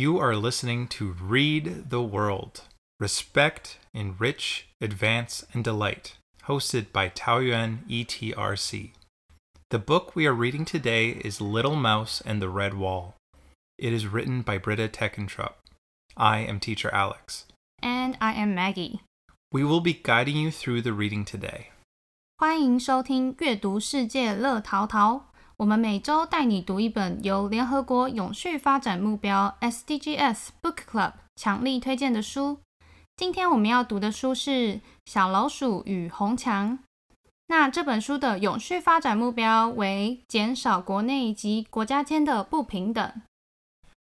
You are listening to Read the World Respect, Enrich, Advance, and Delight, hosted by Taoyuan ETRC. The book we are reading today is Little Mouse and the Red Wall. It is written by Britta Teckentrup. I am teacher Alex. And I am Maggie. We will be guiding you through the reading today. 欢迎收听阅读世界乐淘淘。 我们每周带你读一本由联合国永续发展目标 SDGs Book Club 强力推荐的书。今天我们要读的书是《小老鼠与红墙》。那这本书的永续发展目标为减少国内及国家间的不平等。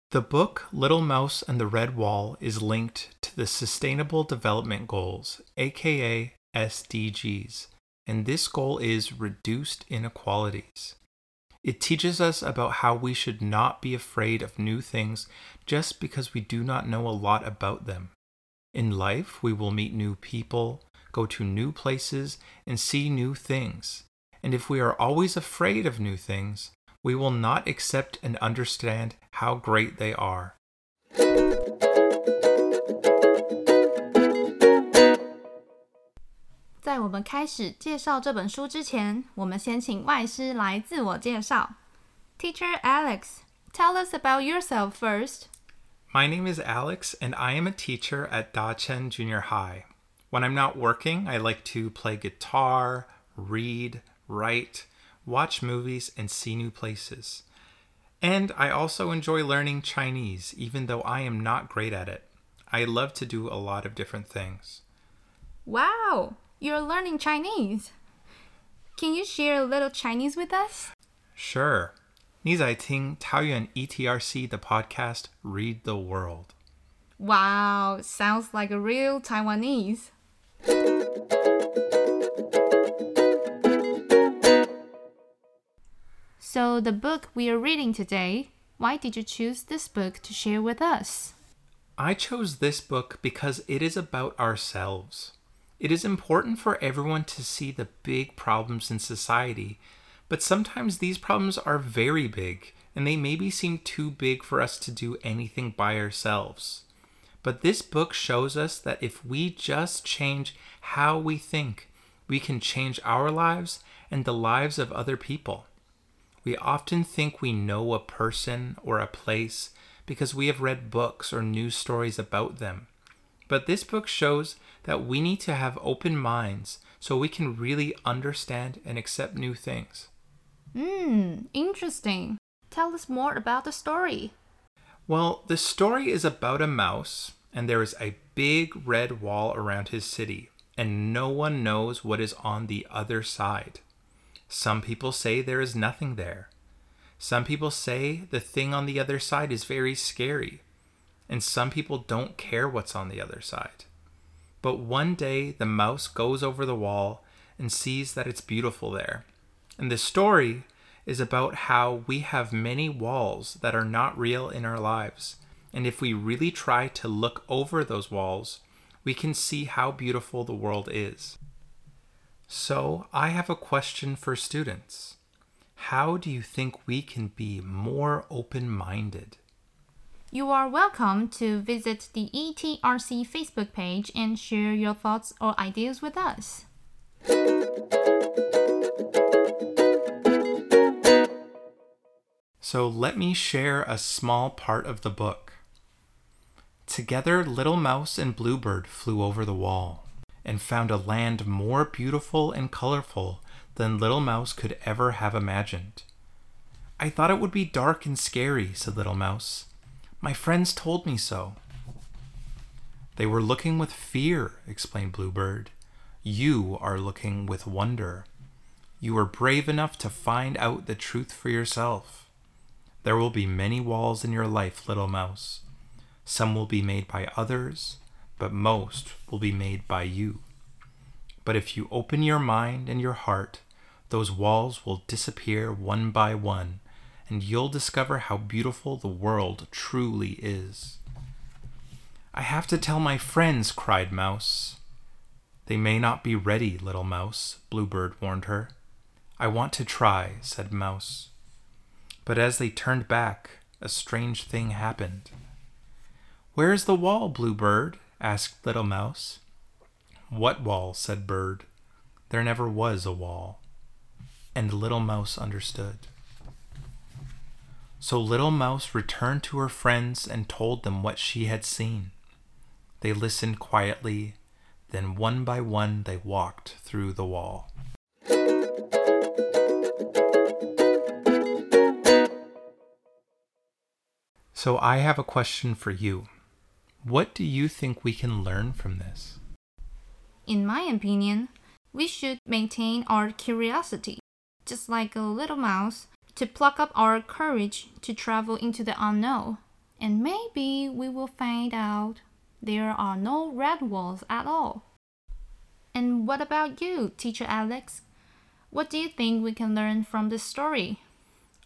The book Little Mouse and the Red Wall is linked to the Sustainable Development Goals, aka SDGs, and this goal is reduced inequalities. It teaches us about how we should not be afraid of new things just because we do not know a lot about them. In life, we will meet new people, go to new places, and see new things. And if we are always afraid of new things, we will not accept and understand how great they are. 在我们开始介绍这本书之前，我们先请外师来自我介绍。Teacher Alex, tell us about yourself first. My name is Alex, and I am a teacher at Dachen Junior High. When I'm not working, I like to play guitar, read, write, watch movies, and see new places. And I also enjoy learning Chinese, even though I am not great at it. I love to do a lot of different things. Wow, you're learning Chinese. Can you share a little Chinese with us? Sure. 你在听桃园 ETRC 的 podcast Read the World. Wow, sounds like a real Taiwanese. So, the book we are reading today, why did you choose this book to share with us? I chose this book because it is about ourselves. It is important for everyone to see the big problems in society, but sometimes these problems are very big and they maybe seem too big for us to do anything by ourselves. But this book shows us that if we just change how we think, we can change our lives and the lives of other people. We often think we know a person or a place because we have read books or news stories about them. But this book shows that we need to have open minds so we can really understand and accept new things. Hmm, interesting. Tell us more about the story. Well, the story is about a mouse, and there is a big red wall around his city, and no one knows what is on the other side. Some people say there is nothing there. Some people say the thing on the other side is very scary. And some people don't care what's on the other side. But one day the mouse goes over the wall and sees that it's beautiful there. And the story is about how we have many walls that are not real in our lives. And if we really try to look over those walls, we can see how beautiful the world is. So, I have a question for students. How do you think we can be more open minded? You are welcome to visit the ETRC Facebook page and share your thoughts or ideas with us. So, let me share a small part of the book. Together, Little Mouse and Bluebird flew over the wall and found a land more beautiful and colorful than Little Mouse could ever have imagined. I thought it would be dark and scary, said Little Mouse. My friends told me so. They were looking with fear, explained Bluebird. You are looking with wonder. You are brave enough to find out the truth for yourself. There will be many walls in your life, little mouse. Some will be made by others, but most will be made by you. But if you open your mind and your heart, those walls will disappear one by one, and you'll discover how beautiful the world truly is. I have to tell my friends, cried Mouse. They may not be ready, little mouse, Bluebird warned her. I want to try, said Mouse. But as they turned back, a strange thing happened. Where's the wall, Bluebird? asked Little Mouse. What wall? said Bird. There never was a wall. And Little Mouse understood. So Little Mouse returned to her friends and told them what she had seen. They listened quietly, then one by one they walked through the wall. So I have a question for you. What do you think we can learn from this? In my opinion, we should maintain our curiosity, just like a little mouse, to pluck up our courage to travel into the unknown. And maybe we will find out there are no red walls at all. And what about you, Teacher Alex? What do you think we can learn from this story?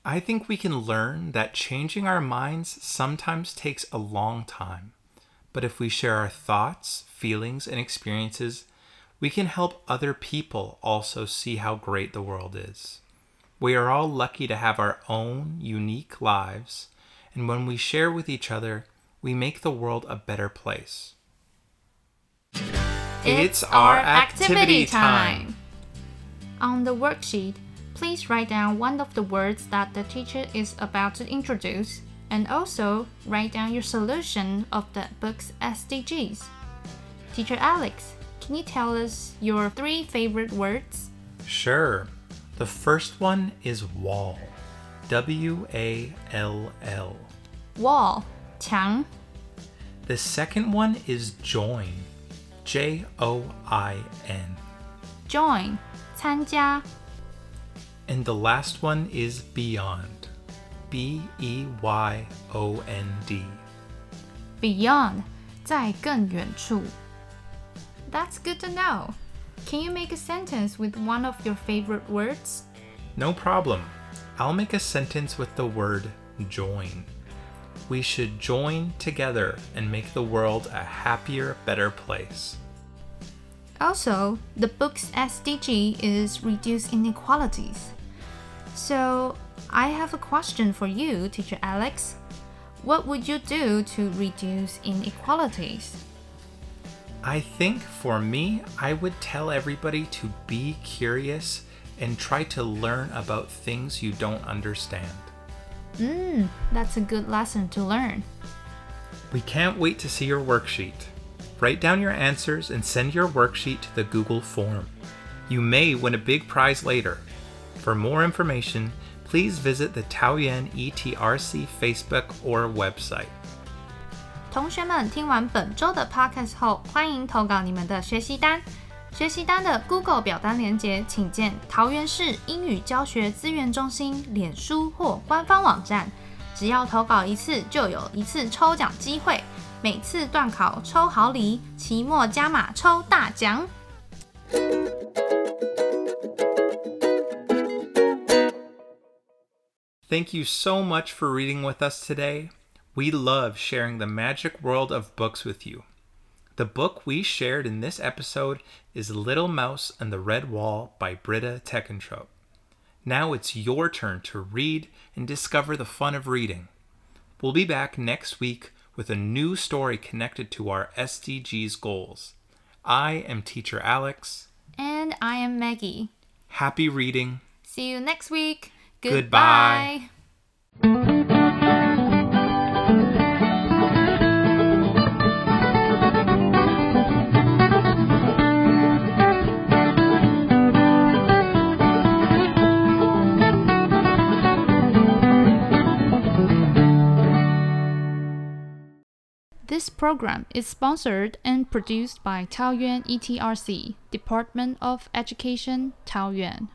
I think we can learn that changing our minds sometimes takes a long time. But if we share our thoughts, feelings, and experiences, we can help other people also see how great the world is. We are all lucky to have our own unique lives, and when we share with each other, we make the world a better place. It's our activity time. On the worksheet, please write down one of the words that the teacher is about to introduce and also write down your solution of the book's SDGs. Teacher Alex, can you tell us your three favorite words? Sure. The first one is wall. W A L L. Wall, 墙. The second one is join. J O I N. Join, 参加. And the last one is beyond. B E Y O N D. Beyond, 在更远处. That's good to know. Can you make a sentence with one of your favorite words? No problem. I'll make a sentence with the word join. We should join together and make the world a happier, better place. Also, the book's SDG is reduce inequalities. So, I have a question for you, Teacher Alex. What would you do to reduce inequalities? I think for me, I would tell everybody to be curious and try to learn about things you don't understand. Mmm, that's a good lesson to learn. We can't wait to see your worksheet. Write down your answers and send your worksheet to the Google form. You may win a big prize later. For more information, please visit the Taoyuan ETRC Facebook or website. 同学们听完本周的 podcast 后，欢迎投稿你们的学习单。学习单的 Google 表单连接，请见桃园市英语教学资源中心脸书或官方网站。只要投稿一次，就有一次抽奖机会。每次段考抽好礼，期末加码抽大奖。Thank you so much for reading with us today. We love sharing the magic world of books with you. The book we shared in this episode is Little Mouse and the Red Wall by Britta Teckentrup. Now it's your turn to read and discover the fun of reading. We'll be back next week with a new story connected to our SDGs goals. I am Teacher Alex. And I am Maggie. Happy reading. See you next week. Goodbye. Goodbye. This program is sponsored and produced by Taoyuan ETRC, Department of Education, Taoyuan.